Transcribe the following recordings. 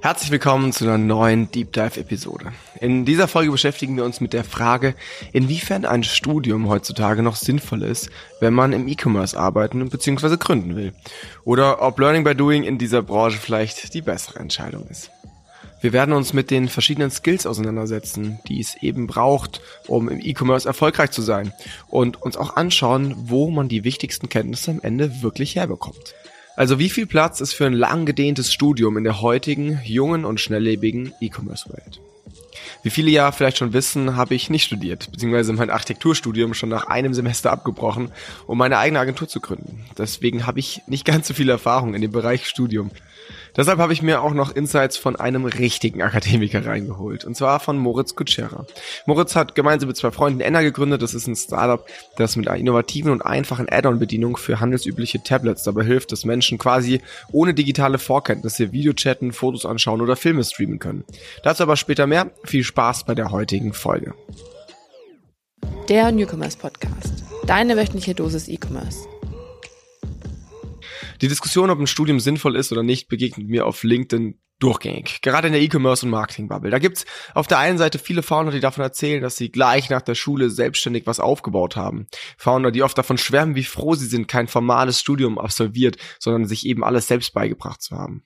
Herzlich willkommen zu einer neuen Deep Dive Episode. In dieser Folge beschäftigen wir uns mit der Frage, inwiefern ein Studium heutzutage noch sinnvoll ist, wenn man im E-Commerce arbeiten bzw. gründen will. Oder ob Learning by Doing in dieser Branche vielleicht die bessere Entscheidung ist. Wir werden uns mit den verschiedenen Skills auseinandersetzen, die es eben braucht, um im E-Commerce erfolgreich zu sein und uns auch anschauen, wo man die wichtigsten Kenntnisse am Ende wirklich herbekommt. Also wie viel Platz ist für ein lang gedehntes Studium in der heutigen, jungen und schnelllebigen E-Commerce-Welt? Wie viele ja vielleicht schon wissen, habe ich nicht studiert, beziehungsweise mein Architekturstudium schon nach einem Semester abgebrochen, um meine eigene Agentur zu gründen. Deswegen habe ich nicht ganz so viel Erfahrung in dem Bereich Studium. Deshalb habe ich mir auch noch Insights von einem richtigen Akademiker reingeholt. Und zwar von Moritz Kutschera. Moritz hat gemeinsam mit zwei Freunden Enna gegründet. Das ist ein Startup, das mit einer innovativen und einfachen Add-on-Bedienung für handelsübliche Tablets dabei hilft, dass Menschen quasi ohne digitale Vorkenntnisse Video chatten, Fotos anschauen oder Filme streamen können. Dazu aber später mehr. Viel Spaß bei der heutigen Folge. Der Newcomers Podcast. Deine wöchentliche Dosis E-Commerce. Die Diskussion, ob ein Studium sinnvoll ist oder nicht, begegnet mir auf LinkedIn durchgängig. Gerade in der E-Commerce und Marketing-Bubble. Da gibt's auf der einen Seite viele Founder, die davon erzählen, dass sie gleich nach der Schule selbstständig was aufgebaut haben. Founder, die oft davon schwärmen, wie froh sie sind, kein formales Studium absolviert, sondern sich eben alles selbst beigebracht zu haben.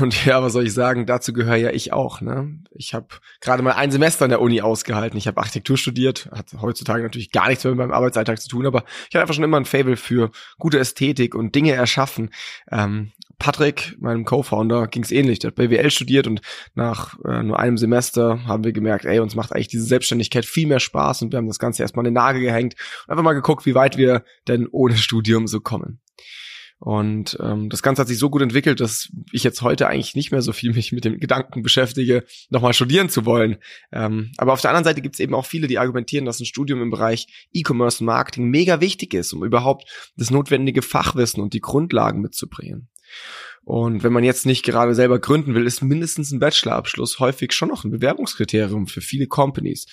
Und ja, was soll ich sagen, dazu gehöre ja ich auch. Ne? Ich habe gerade mal ein Semester in der Uni ausgehalten. Ich habe Architektur studiert, hat heutzutage natürlich gar nichts mehr mit meinem Arbeitsalltag zu tun, aber ich hatte einfach schon immer ein Fable für gute Ästhetik und Dinge erschaffen. Ähm, Patrick, meinem Co-Founder, ging es ähnlich. Der hat BWL studiert und nach äh, nur einem Semester haben wir gemerkt, ey, uns macht eigentlich diese Selbstständigkeit viel mehr Spaß und wir haben das Ganze erstmal in den Nagel gehängt und einfach mal geguckt, wie weit wir denn ohne Studium so kommen. Und ähm, das Ganze hat sich so gut entwickelt, dass ich jetzt heute eigentlich nicht mehr so viel mich mit dem Gedanken beschäftige, nochmal studieren zu wollen. Ähm, aber auf der anderen Seite gibt es eben auch viele, die argumentieren, dass ein Studium im Bereich E-Commerce und Marketing mega wichtig ist, um überhaupt das notwendige Fachwissen und die Grundlagen mitzubringen. Und wenn man jetzt nicht gerade selber gründen will, ist mindestens ein Bachelorabschluss häufig schon noch ein Bewerbungskriterium für viele Companies.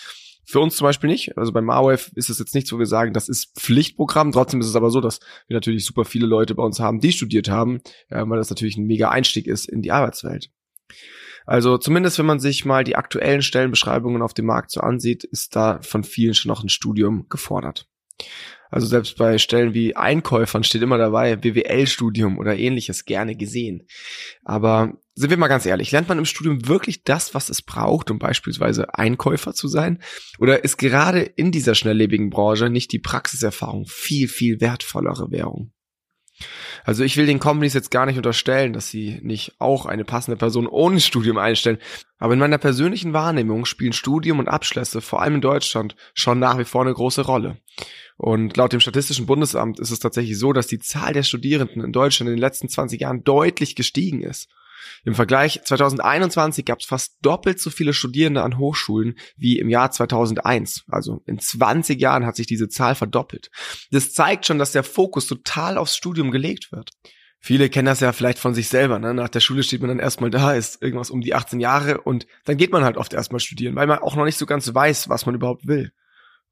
Für uns zum Beispiel nicht. Also bei Marwave ist es jetzt nichts, wo wir sagen, das ist Pflichtprogramm. Trotzdem ist es aber so, dass wir natürlich super viele Leute bei uns haben, die studiert haben, äh, weil das natürlich ein mega Einstieg ist in die Arbeitswelt. Also zumindest wenn man sich mal die aktuellen Stellenbeschreibungen auf dem Markt so ansieht, ist da von vielen schon noch ein Studium gefordert. Also selbst bei Stellen wie Einkäufern steht immer dabei BWL-Studium oder ähnliches gerne gesehen. Aber sind wir mal ganz ehrlich, lernt man im Studium wirklich das, was es braucht, um beispielsweise Einkäufer zu sein? Oder ist gerade in dieser schnelllebigen Branche nicht die Praxiserfahrung viel, viel wertvollere Währung? Also ich will den Companies jetzt gar nicht unterstellen, dass sie nicht auch eine passende Person ohne Studium einstellen. Aber in meiner persönlichen Wahrnehmung spielen Studium und Abschlüsse, vor allem in Deutschland, schon nach wie vor eine große Rolle. Und laut dem Statistischen Bundesamt ist es tatsächlich so, dass die Zahl der Studierenden in Deutschland in den letzten 20 Jahren deutlich gestiegen ist. Im Vergleich 2021 gab es fast doppelt so viele Studierende an Hochschulen wie im Jahr 2001. Also in 20 Jahren hat sich diese Zahl verdoppelt. Das zeigt schon, dass der Fokus total aufs Studium gelegt wird. Viele kennen das ja vielleicht von sich selber. Ne? Nach der Schule steht man dann erstmal da, ist irgendwas um die 18 Jahre und dann geht man halt oft erstmal studieren, weil man auch noch nicht so ganz weiß, was man überhaupt will.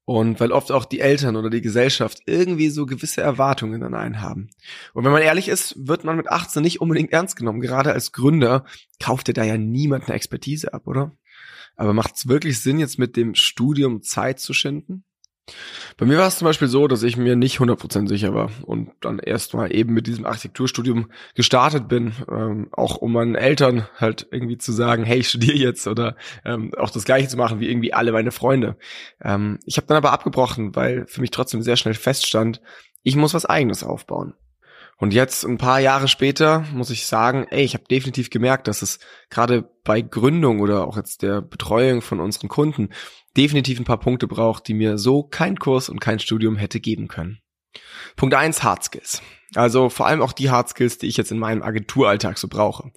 Und weil oft auch die Eltern oder die Gesellschaft irgendwie so gewisse Erwartungen an einen haben. Und wenn man ehrlich ist, wird man mit 18 nicht unbedingt ernst genommen. Gerade als Gründer kauft dir da ja niemand eine Expertise ab, oder? Aber macht es wirklich Sinn, jetzt mit dem Studium Zeit zu schinden? Bei mir war es zum Beispiel so, dass ich mir nicht 100% sicher war und dann erstmal eben mit diesem Architekturstudium gestartet bin, ähm, auch um meinen Eltern halt irgendwie zu sagen, hey, ich studiere jetzt oder ähm, auch das gleiche zu machen wie irgendwie alle meine Freunde. Ähm, ich habe dann aber abgebrochen, weil für mich trotzdem sehr schnell feststand, ich muss was eigenes aufbauen. Und jetzt, ein paar Jahre später, muss ich sagen, ey, ich habe definitiv gemerkt, dass es gerade bei Gründung oder auch jetzt der Betreuung von unseren Kunden definitiv ein paar Punkte braucht, die mir so kein Kurs und kein Studium hätte geben können. Punkt eins Hard Skills. Also vor allem auch die Hard Skills, die ich jetzt in meinem Agenturalltag so brauche.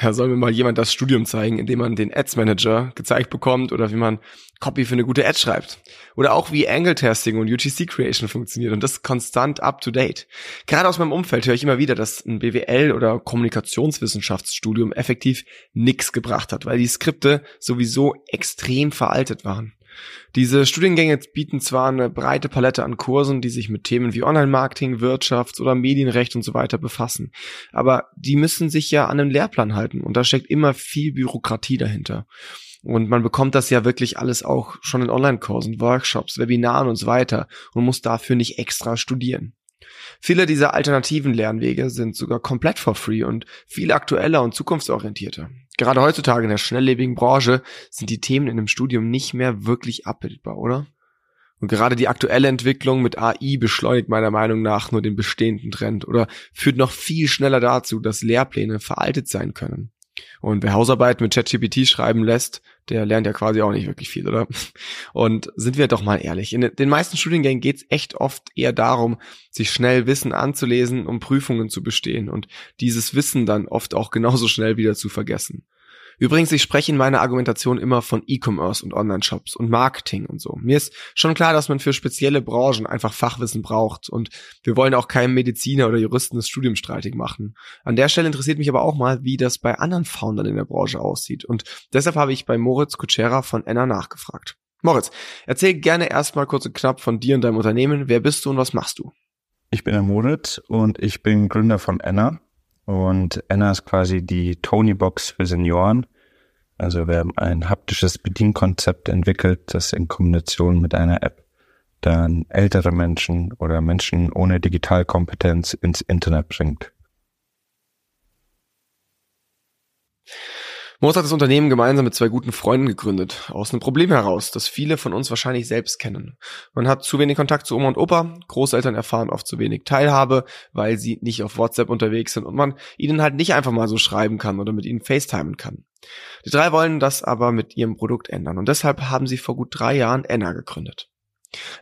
Da soll mir mal jemand das Studium zeigen, indem man den Ads Manager gezeigt bekommt oder wie man Copy für eine gute Ad schreibt. Oder auch wie Angle Testing und UGC Creation funktioniert und das konstant up to date. Gerade aus meinem Umfeld höre ich immer wieder, dass ein BWL oder Kommunikationswissenschaftsstudium effektiv nix gebracht hat, weil die Skripte sowieso extrem veraltet waren. Diese Studiengänge bieten zwar eine breite Palette an Kursen, die sich mit Themen wie Online-Marketing, Wirtschafts- oder Medienrecht und so weiter befassen, aber die müssen sich ja an einen Lehrplan halten und da steckt immer viel Bürokratie dahinter. Und man bekommt das ja wirklich alles auch schon in Online-Kursen, Workshops, Webinaren und so weiter und muss dafür nicht extra studieren. Viele dieser alternativen Lernwege sind sogar komplett for free und viel aktueller und zukunftsorientierter. Gerade heutzutage in der schnelllebigen Branche sind die Themen in einem Studium nicht mehr wirklich abbildbar, oder? Und gerade die aktuelle Entwicklung mit AI beschleunigt meiner Meinung nach nur den bestehenden Trend oder führt noch viel schneller dazu, dass Lehrpläne veraltet sein können. Und wer Hausarbeit mit ChatGPT schreiben lässt, der lernt ja quasi auch nicht wirklich viel, oder? Und sind wir doch mal ehrlich, in den meisten Studiengängen geht es echt oft eher darum, sich schnell Wissen anzulesen, um Prüfungen zu bestehen und dieses Wissen dann oft auch genauso schnell wieder zu vergessen. Übrigens, ich spreche in meiner Argumentation immer von E-Commerce und Online-Shops und Marketing und so. Mir ist schon klar, dass man für spezielle Branchen einfach Fachwissen braucht und wir wollen auch keinem Mediziner oder Juristen das Studium streitig machen. An der Stelle interessiert mich aber auch mal, wie das bei anderen Foundern in der Branche aussieht und deshalb habe ich bei Moritz Kutschera von Enna nachgefragt. Moritz, erzähl gerne erstmal kurz und knapp von dir und deinem Unternehmen. Wer bist du und was machst du? Ich bin der Moritz und ich bin Gründer von Enna. Und Enna ist quasi die Tony-Box für Senioren. Also wir haben ein haptisches Bedienkonzept entwickelt, das in Kombination mit einer App dann ältere Menschen oder Menschen ohne Digitalkompetenz ins Internet bringt. Moos hat das Unternehmen gemeinsam mit zwei guten Freunden gegründet, aus einem Problem heraus, das viele von uns wahrscheinlich selbst kennen. Man hat zu wenig Kontakt zu Oma und Opa, Großeltern erfahren oft zu wenig Teilhabe, weil sie nicht auf WhatsApp unterwegs sind und man ihnen halt nicht einfach mal so schreiben kann oder mit ihnen FaceTimen kann. Die drei wollen das aber mit ihrem Produkt ändern und deshalb haben sie vor gut drei Jahren Enna gegründet.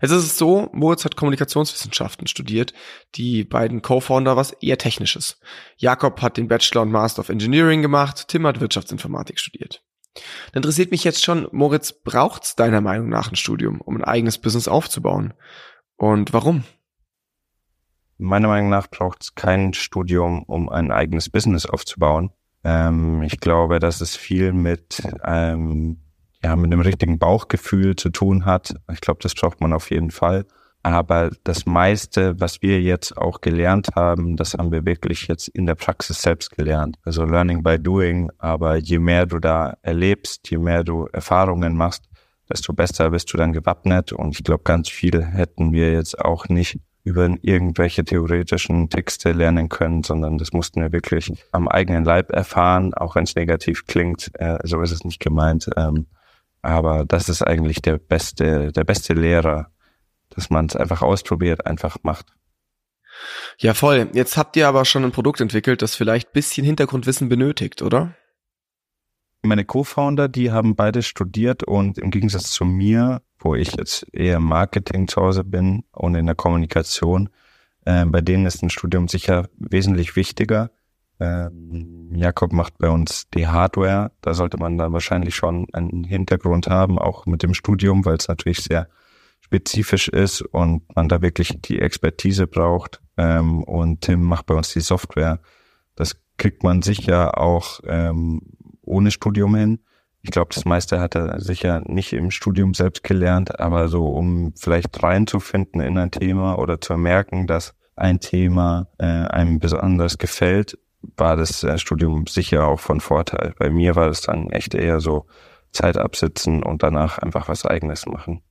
Jetzt ist es so, Moritz hat Kommunikationswissenschaften studiert, die beiden Co-Founder was eher Technisches. Jakob hat den Bachelor und Master of Engineering gemacht, Tim hat Wirtschaftsinformatik studiert. Da interessiert mich jetzt schon, Moritz, braucht's deiner Meinung nach ein Studium, um ein eigenes Business aufzubauen? Und warum? Meiner Meinung nach braucht es kein Studium, um ein eigenes Business aufzubauen. Ähm, ich glaube, dass es viel mit ähm, ja, mit dem richtigen Bauchgefühl zu tun hat. Ich glaube, das braucht man auf jeden Fall. Aber das meiste, was wir jetzt auch gelernt haben, das haben wir wirklich jetzt in der Praxis selbst gelernt. Also Learning by Doing. Aber je mehr du da erlebst, je mehr du Erfahrungen machst, desto besser bist du dann gewappnet. Und ich glaube, ganz viel hätten wir jetzt auch nicht über irgendwelche theoretischen Texte lernen können, sondern das mussten wir wirklich am eigenen Leib erfahren, auch wenn es negativ klingt. Äh, so ist es nicht gemeint. Ähm, aber das ist eigentlich der beste, der beste Lehrer, dass man es einfach ausprobiert, einfach macht. Ja, voll. Jetzt habt ihr aber schon ein Produkt entwickelt, das vielleicht bisschen Hintergrundwissen benötigt, oder? Meine Co-Founder, die haben beide studiert und im Gegensatz zu mir, wo ich jetzt eher im Marketing zu Hause bin und in der Kommunikation, äh, bei denen ist ein Studium sicher wesentlich wichtiger. Ähm, Jakob macht bei uns die Hardware. Da sollte man dann wahrscheinlich schon einen Hintergrund haben, auch mit dem Studium, weil es natürlich sehr spezifisch ist und man da wirklich die Expertise braucht. Ähm, und Tim macht bei uns die Software. Das kriegt man sicher auch ähm, ohne Studium hin. Ich glaube, das meiste hat er sicher nicht im Studium selbst gelernt, aber so, um vielleicht reinzufinden in ein Thema oder zu merken, dass ein Thema äh, einem besonders gefällt, war das äh, Studium sicher auch von Vorteil. Bei mir war es dann echt eher so Zeit absitzen und danach einfach was eigenes machen.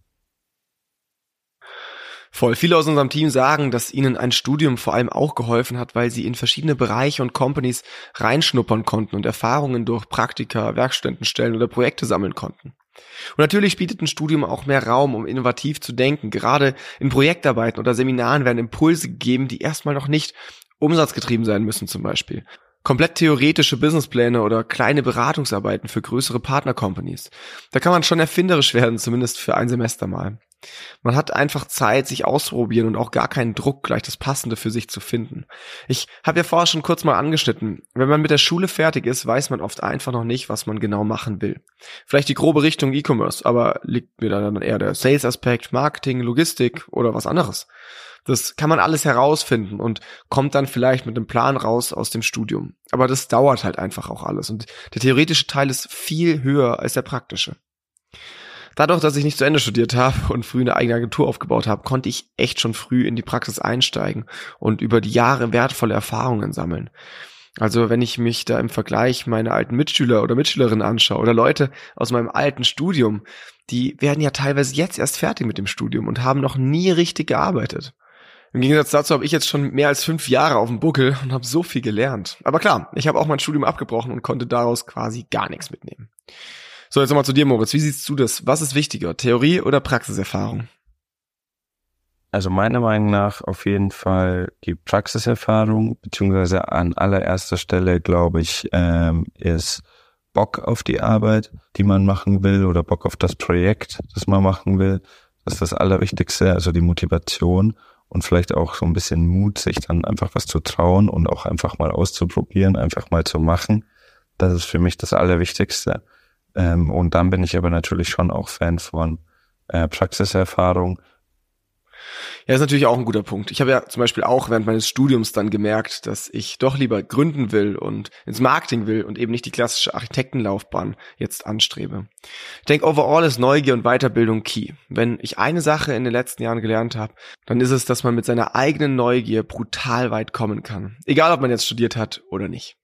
Voll. Viele aus unserem Team sagen, dass ihnen ein Studium vor allem auch geholfen hat, weil sie in verschiedene Bereiche und Companies reinschnuppern konnten und Erfahrungen durch Praktika, Werkstättenstellen oder Projekte sammeln konnten. Und natürlich bietet ein Studium auch mehr Raum, um innovativ zu denken. Gerade in Projektarbeiten oder Seminaren werden Impulse gegeben, die erstmal noch nicht umsatzgetrieben sein müssen zum Beispiel. Komplett theoretische Businesspläne oder kleine Beratungsarbeiten für größere Partnercompanies. Da kann man schon erfinderisch werden, zumindest für ein Semester mal. Man hat einfach Zeit, sich auszuprobieren und auch gar keinen Druck, gleich das Passende für sich zu finden. Ich habe ja vorher schon kurz mal angeschnitten. Wenn man mit der Schule fertig ist, weiß man oft einfach noch nicht, was man genau machen will. Vielleicht die grobe Richtung E-Commerce, aber liegt mir dann eher der Sales-Aspekt, Marketing, Logistik oder was anderes. Das kann man alles herausfinden und kommt dann vielleicht mit einem Plan raus aus dem Studium. Aber das dauert halt einfach auch alles und der theoretische Teil ist viel höher als der praktische. Dadurch, dass ich nicht zu Ende studiert habe und früh eine eigene Agentur aufgebaut habe, konnte ich echt schon früh in die Praxis einsteigen und über die Jahre wertvolle Erfahrungen sammeln. Also wenn ich mich da im Vergleich meine alten Mitschüler oder Mitschülerinnen anschaue oder Leute aus meinem alten Studium, die werden ja teilweise jetzt erst fertig mit dem Studium und haben noch nie richtig gearbeitet. Im Gegensatz dazu habe ich jetzt schon mehr als fünf Jahre auf dem Buckel und habe so viel gelernt. Aber klar, ich habe auch mein Studium abgebrochen und konnte daraus quasi gar nichts mitnehmen. So, jetzt nochmal zu dir, Moritz. Wie siehst du das? Was ist wichtiger, Theorie oder Praxiserfahrung? Also meiner Meinung nach auf jeden Fall die Praxiserfahrung, beziehungsweise an allererster Stelle, glaube ich, ähm, ist Bock auf die Arbeit, die man machen will, oder Bock auf das Projekt, das man machen will. Das ist das Allerwichtigste, also die Motivation und vielleicht auch so ein bisschen Mut, sich dann einfach was zu trauen und auch einfach mal auszuprobieren, einfach mal zu machen. Das ist für mich das Allerwichtigste. Ähm, und dann bin ich aber natürlich schon auch Fan von äh, Praxiserfahrung. Ja, ist natürlich auch ein guter Punkt. Ich habe ja zum Beispiel auch während meines Studiums dann gemerkt, dass ich doch lieber gründen will und ins Marketing will und eben nicht die klassische Architektenlaufbahn jetzt anstrebe. Ich denke, overall ist Neugier und Weiterbildung key. Wenn ich eine Sache in den letzten Jahren gelernt habe, dann ist es, dass man mit seiner eigenen Neugier brutal weit kommen kann. Egal, ob man jetzt studiert hat oder nicht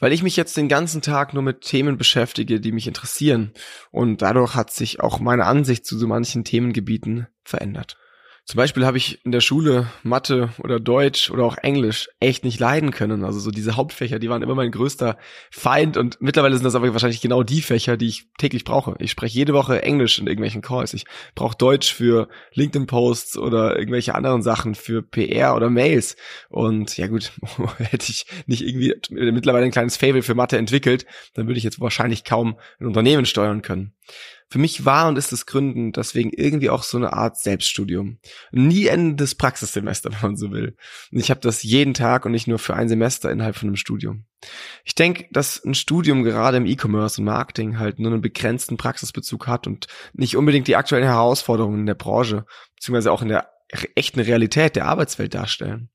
weil ich mich jetzt den ganzen Tag nur mit Themen beschäftige, die mich interessieren. Und dadurch hat sich auch meine Ansicht zu so manchen Themengebieten verändert. Zum Beispiel habe ich in der Schule Mathe oder Deutsch oder auch Englisch echt nicht leiden können. Also so diese Hauptfächer, die waren immer mein größter Feind und mittlerweile sind das aber wahrscheinlich genau die Fächer, die ich täglich brauche. Ich spreche jede Woche Englisch in irgendwelchen Calls. Ich brauche Deutsch für LinkedIn-Posts oder irgendwelche anderen Sachen für PR oder Mails. Und ja gut, hätte ich nicht irgendwie mittlerweile ein kleines Fable für Mathe entwickelt, dann würde ich jetzt wahrscheinlich kaum ein Unternehmen steuern können. Für mich war und ist das Gründen deswegen irgendwie auch so eine Art Selbststudium. Nie endendes Praxissemester, wenn man so will. Und ich habe das jeden Tag und nicht nur für ein Semester innerhalb von einem Studium. Ich denke, dass ein Studium gerade im E-Commerce und Marketing halt nur einen begrenzten Praxisbezug hat und nicht unbedingt die aktuellen Herausforderungen in der Branche, beziehungsweise auch in der echten Realität der Arbeitswelt darstellen.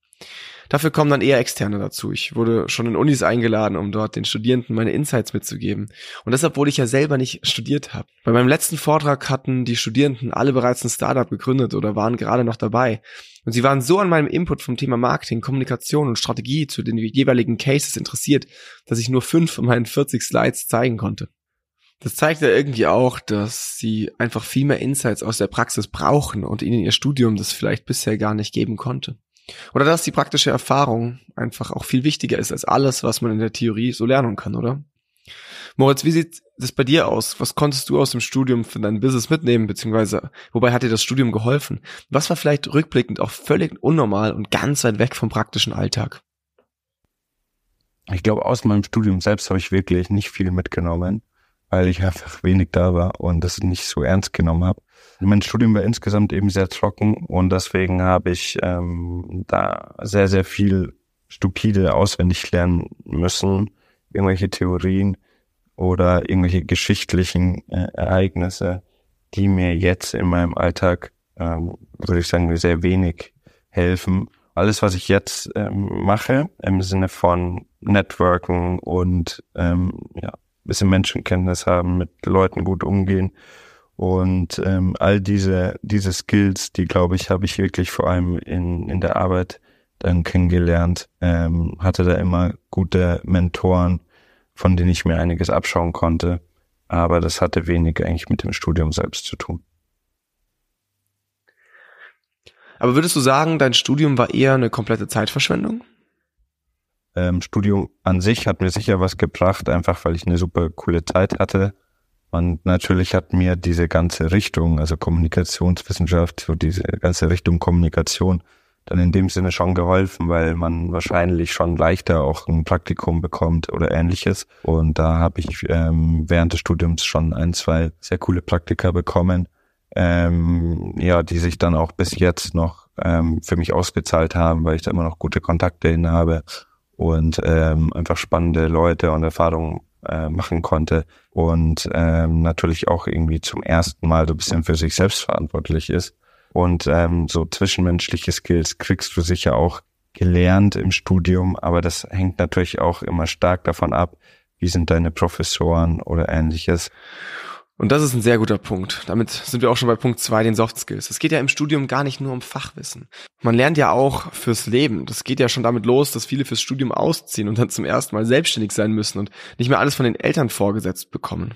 Dafür kommen dann eher Externe dazu. Ich wurde schon in Unis eingeladen, um dort den Studierenden meine Insights mitzugeben. Und das, obwohl ich ja selber nicht studiert habe. Bei meinem letzten Vortrag hatten die Studierenden alle bereits ein Startup gegründet oder waren gerade noch dabei. Und sie waren so an meinem Input vom Thema Marketing, Kommunikation und Strategie zu den jeweiligen Cases interessiert, dass ich nur fünf von meinen 40 Slides zeigen konnte. Das zeigt ja irgendwie auch, dass sie einfach viel mehr Insights aus der Praxis brauchen und ihnen ihr Studium das vielleicht bisher gar nicht geben konnte. Oder dass die praktische Erfahrung einfach auch viel wichtiger ist als alles, was man in der Theorie so lernen kann, oder? Moritz, wie sieht das bei dir aus? Was konntest du aus dem Studium für dein Business mitnehmen, beziehungsweise wobei hat dir das Studium geholfen? Was war vielleicht rückblickend auch völlig unnormal und ganz weit weg vom praktischen Alltag? Ich glaube, aus meinem Studium selbst habe ich wirklich nicht viel mitgenommen, weil ich einfach wenig da war und das nicht so ernst genommen habe. Mein Studium war insgesamt eben sehr trocken und deswegen habe ich ähm, da sehr, sehr viel stupide auswendig lernen müssen. Irgendwelche Theorien oder irgendwelche geschichtlichen äh, Ereignisse, die mir jetzt in meinem Alltag, ähm, würde ich sagen, sehr wenig helfen. Alles, was ich jetzt ähm, mache, im Sinne von Networken und ähm, ja, bisschen Menschenkenntnis haben, mit Leuten gut umgehen, und ähm, all diese, diese Skills, die glaube ich, habe ich wirklich vor allem in, in der Arbeit dann kennengelernt. Ähm, hatte da immer gute Mentoren, von denen ich mir einiges abschauen konnte. Aber das hatte wenig eigentlich mit dem Studium selbst zu tun. Aber würdest du sagen, dein Studium war eher eine komplette Zeitverschwendung? Ähm, Studium an sich hat mir sicher was gebracht, einfach weil ich eine super coole Zeit hatte und natürlich hat mir diese ganze Richtung, also Kommunikationswissenschaft, so diese ganze Richtung Kommunikation, dann in dem Sinne schon geholfen, weil man wahrscheinlich schon leichter auch ein Praktikum bekommt oder ähnliches. Und da habe ich ähm, während des Studiums schon ein, zwei sehr coole Praktika bekommen, ähm, ja, die sich dann auch bis jetzt noch ähm, für mich ausgezahlt haben, weil ich da immer noch gute Kontakte hin habe und ähm, einfach spannende Leute und Erfahrungen äh, machen konnte und ähm, natürlich auch irgendwie zum ersten Mal so ein bisschen für sich selbst verantwortlich ist. Und ähm, so zwischenmenschliche Skills kriegst du sicher auch gelernt im Studium, aber das hängt natürlich auch immer stark davon ab, wie sind deine Professoren oder ähnliches. Und das ist ein sehr guter Punkt. Damit sind wir auch schon bei Punkt zwei, den Soft Skills. Es geht ja im Studium gar nicht nur um Fachwissen. Man lernt ja auch fürs Leben. Das geht ja schon damit los, dass viele fürs Studium ausziehen und dann zum ersten Mal selbstständig sein müssen und nicht mehr alles von den Eltern vorgesetzt bekommen.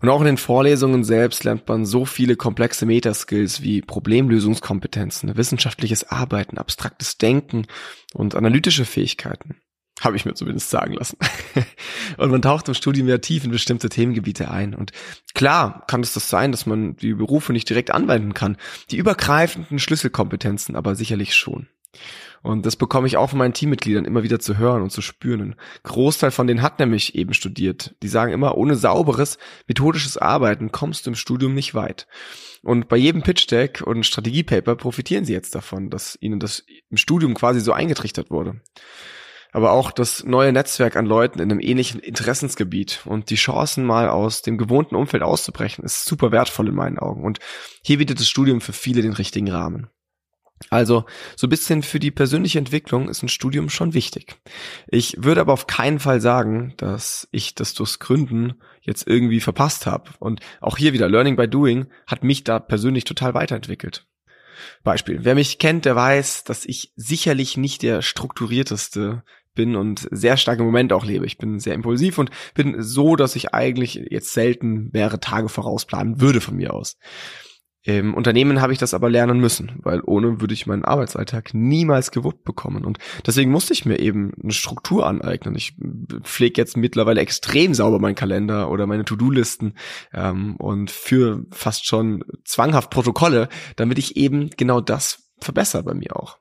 Und auch in den Vorlesungen selbst lernt man so viele komplexe Metaskills wie Problemlösungskompetenzen, wissenschaftliches Arbeiten, abstraktes Denken und analytische Fähigkeiten. Habe ich mir zumindest sagen lassen. und man taucht im Studium ja tief in bestimmte Themengebiete ein. Und klar kann es das sein, dass man die Berufe nicht direkt anwenden kann. Die übergreifenden Schlüsselkompetenzen aber sicherlich schon. Und das bekomme ich auch von meinen Teammitgliedern immer wieder zu hören und zu spüren. Ein Großteil von denen hat nämlich eben studiert. Die sagen immer, ohne sauberes, methodisches Arbeiten kommst du im Studium nicht weit. Und bei jedem Pitch Deck und Strategiepaper profitieren sie jetzt davon, dass ihnen das im Studium quasi so eingetrichtert wurde aber auch das neue Netzwerk an Leuten in einem ähnlichen Interessensgebiet und die Chancen mal aus dem gewohnten Umfeld auszubrechen, ist super wertvoll in meinen Augen. Und hier bietet das Studium für viele den richtigen Rahmen. Also, so ein bisschen für die persönliche Entwicklung ist ein Studium schon wichtig. Ich würde aber auf keinen Fall sagen, dass ich das durchs Gründen jetzt irgendwie verpasst habe. Und auch hier wieder, Learning by Doing hat mich da persönlich total weiterentwickelt. Beispiel. Wer mich kennt, der weiß, dass ich sicherlich nicht der strukturierteste bin und sehr stark im Moment auch lebe. Ich bin sehr impulsiv und bin so, dass ich eigentlich jetzt selten mehrere Tage vorausplanen würde von mir aus. Im Unternehmen habe ich das aber lernen müssen, weil ohne würde ich meinen Arbeitsalltag niemals gewuppt bekommen. Und deswegen musste ich mir eben eine Struktur aneignen. Ich pflege jetzt mittlerweile extrem sauber meinen Kalender oder meine To-Do-Listen ähm, und für fast schon zwanghaft Protokolle, damit ich eben genau das verbessere bei mir auch.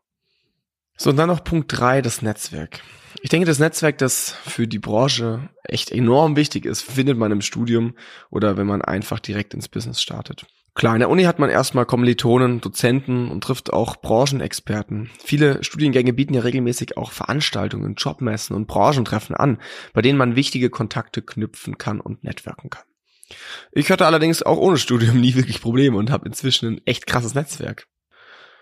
So, und dann noch Punkt drei, das Netzwerk. Ich denke, das Netzwerk, das für die Branche echt enorm wichtig ist, findet man im Studium oder wenn man einfach direkt ins Business startet. Klar, in der Uni hat man erstmal Kommilitonen, Dozenten und trifft auch Branchenexperten. Viele Studiengänge bieten ja regelmäßig auch Veranstaltungen, Jobmessen und Branchentreffen an, bei denen man wichtige Kontakte knüpfen kann und networken kann. Ich hatte allerdings auch ohne Studium nie wirklich Probleme und habe inzwischen ein echt krasses Netzwerk.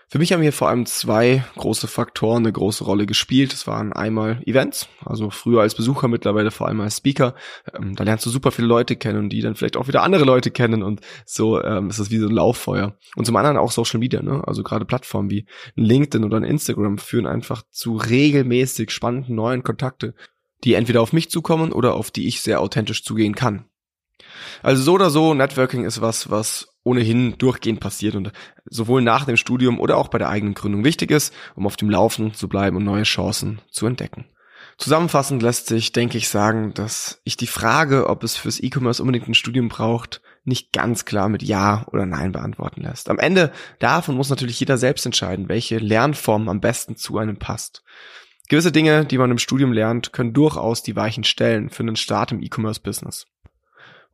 Für mich haben hier vor allem zwei große Faktoren eine große Rolle gespielt. Das waren einmal Events, also früher als Besucher, mittlerweile vor allem als Speaker. Ähm, da lernst du super viele Leute kennen, die dann vielleicht auch wieder andere Leute kennen und so ähm, ist das wie so ein Lauffeuer. Und zum anderen auch Social Media, ne? also gerade Plattformen wie LinkedIn oder Instagram führen einfach zu regelmäßig spannenden neuen Kontakte, die entweder auf mich zukommen oder auf die ich sehr authentisch zugehen kann. Also so oder so, Networking ist was, was ohnehin durchgehend passiert und sowohl nach dem Studium oder auch bei der eigenen Gründung wichtig ist, um auf dem Laufen zu bleiben und neue Chancen zu entdecken. Zusammenfassend lässt sich, denke ich, sagen, dass ich die Frage, ob es fürs E-Commerce unbedingt ein Studium braucht, nicht ganz klar mit Ja oder Nein beantworten lässt. Am Ende davon muss natürlich jeder selbst entscheiden, welche Lernform am besten zu einem passt. Gewisse Dinge, die man im Studium lernt, können durchaus die Weichen stellen für einen Start im E-Commerce-Business.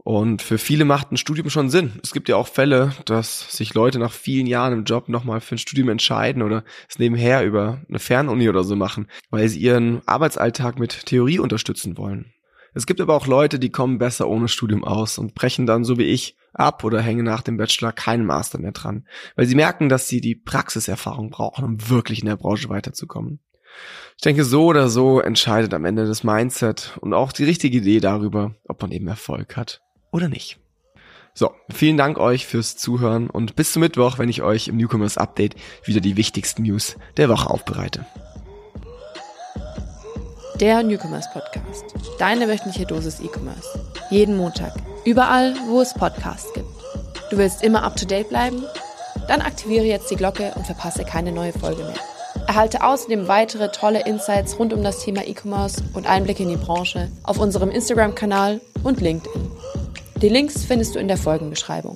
Und für viele macht ein Studium schon Sinn. Es gibt ja auch Fälle, dass sich Leute nach vielen Jahren im Job nochmal für ein Studium entscheiden oder es nebenher über eine Fernuni oder so machen, weil sie ihren Arbeitsalltag mit Theorie unterstützen wollen. Es gibt aber auch Leute, die kommen besser ohne Studium aus und brechen dann, so wie ich, ab oder hängen nach dem Bachelor keinen Master mehr dran, weil sie merken, dass sie die Praxiserfahrung brauchen, um wirklich in der Branche weiterzukommen. Ich denke, so oder so entscheidet am Ende das Mindset und auch die richtige Idee darüber, ob man eben Erfolg hat oder nicht. So, vielen Dank euch fürs Zuhören und bis zum Mittwoch, wenn ich euch im Newcomers Update wieder die wichtigsten News der Woche aufbereite. Der Newcomers Podcast. Deine wöchentliche Dosis E-Commerce. Jeden Montag. Überall, wo es Podcasts gibt. Du willst immer up to date bleiben? Dann aktiviere jetzt die Glocke und verpasse keine neue Folge mehr. Erhalte außerdem weitere tolle Insights rund um das Thema E-Commerce und Einblicke in die Branche auf unserem Instagram-Kanal und LinkedIn. Die Links findest du in der Folgenbeschreibung.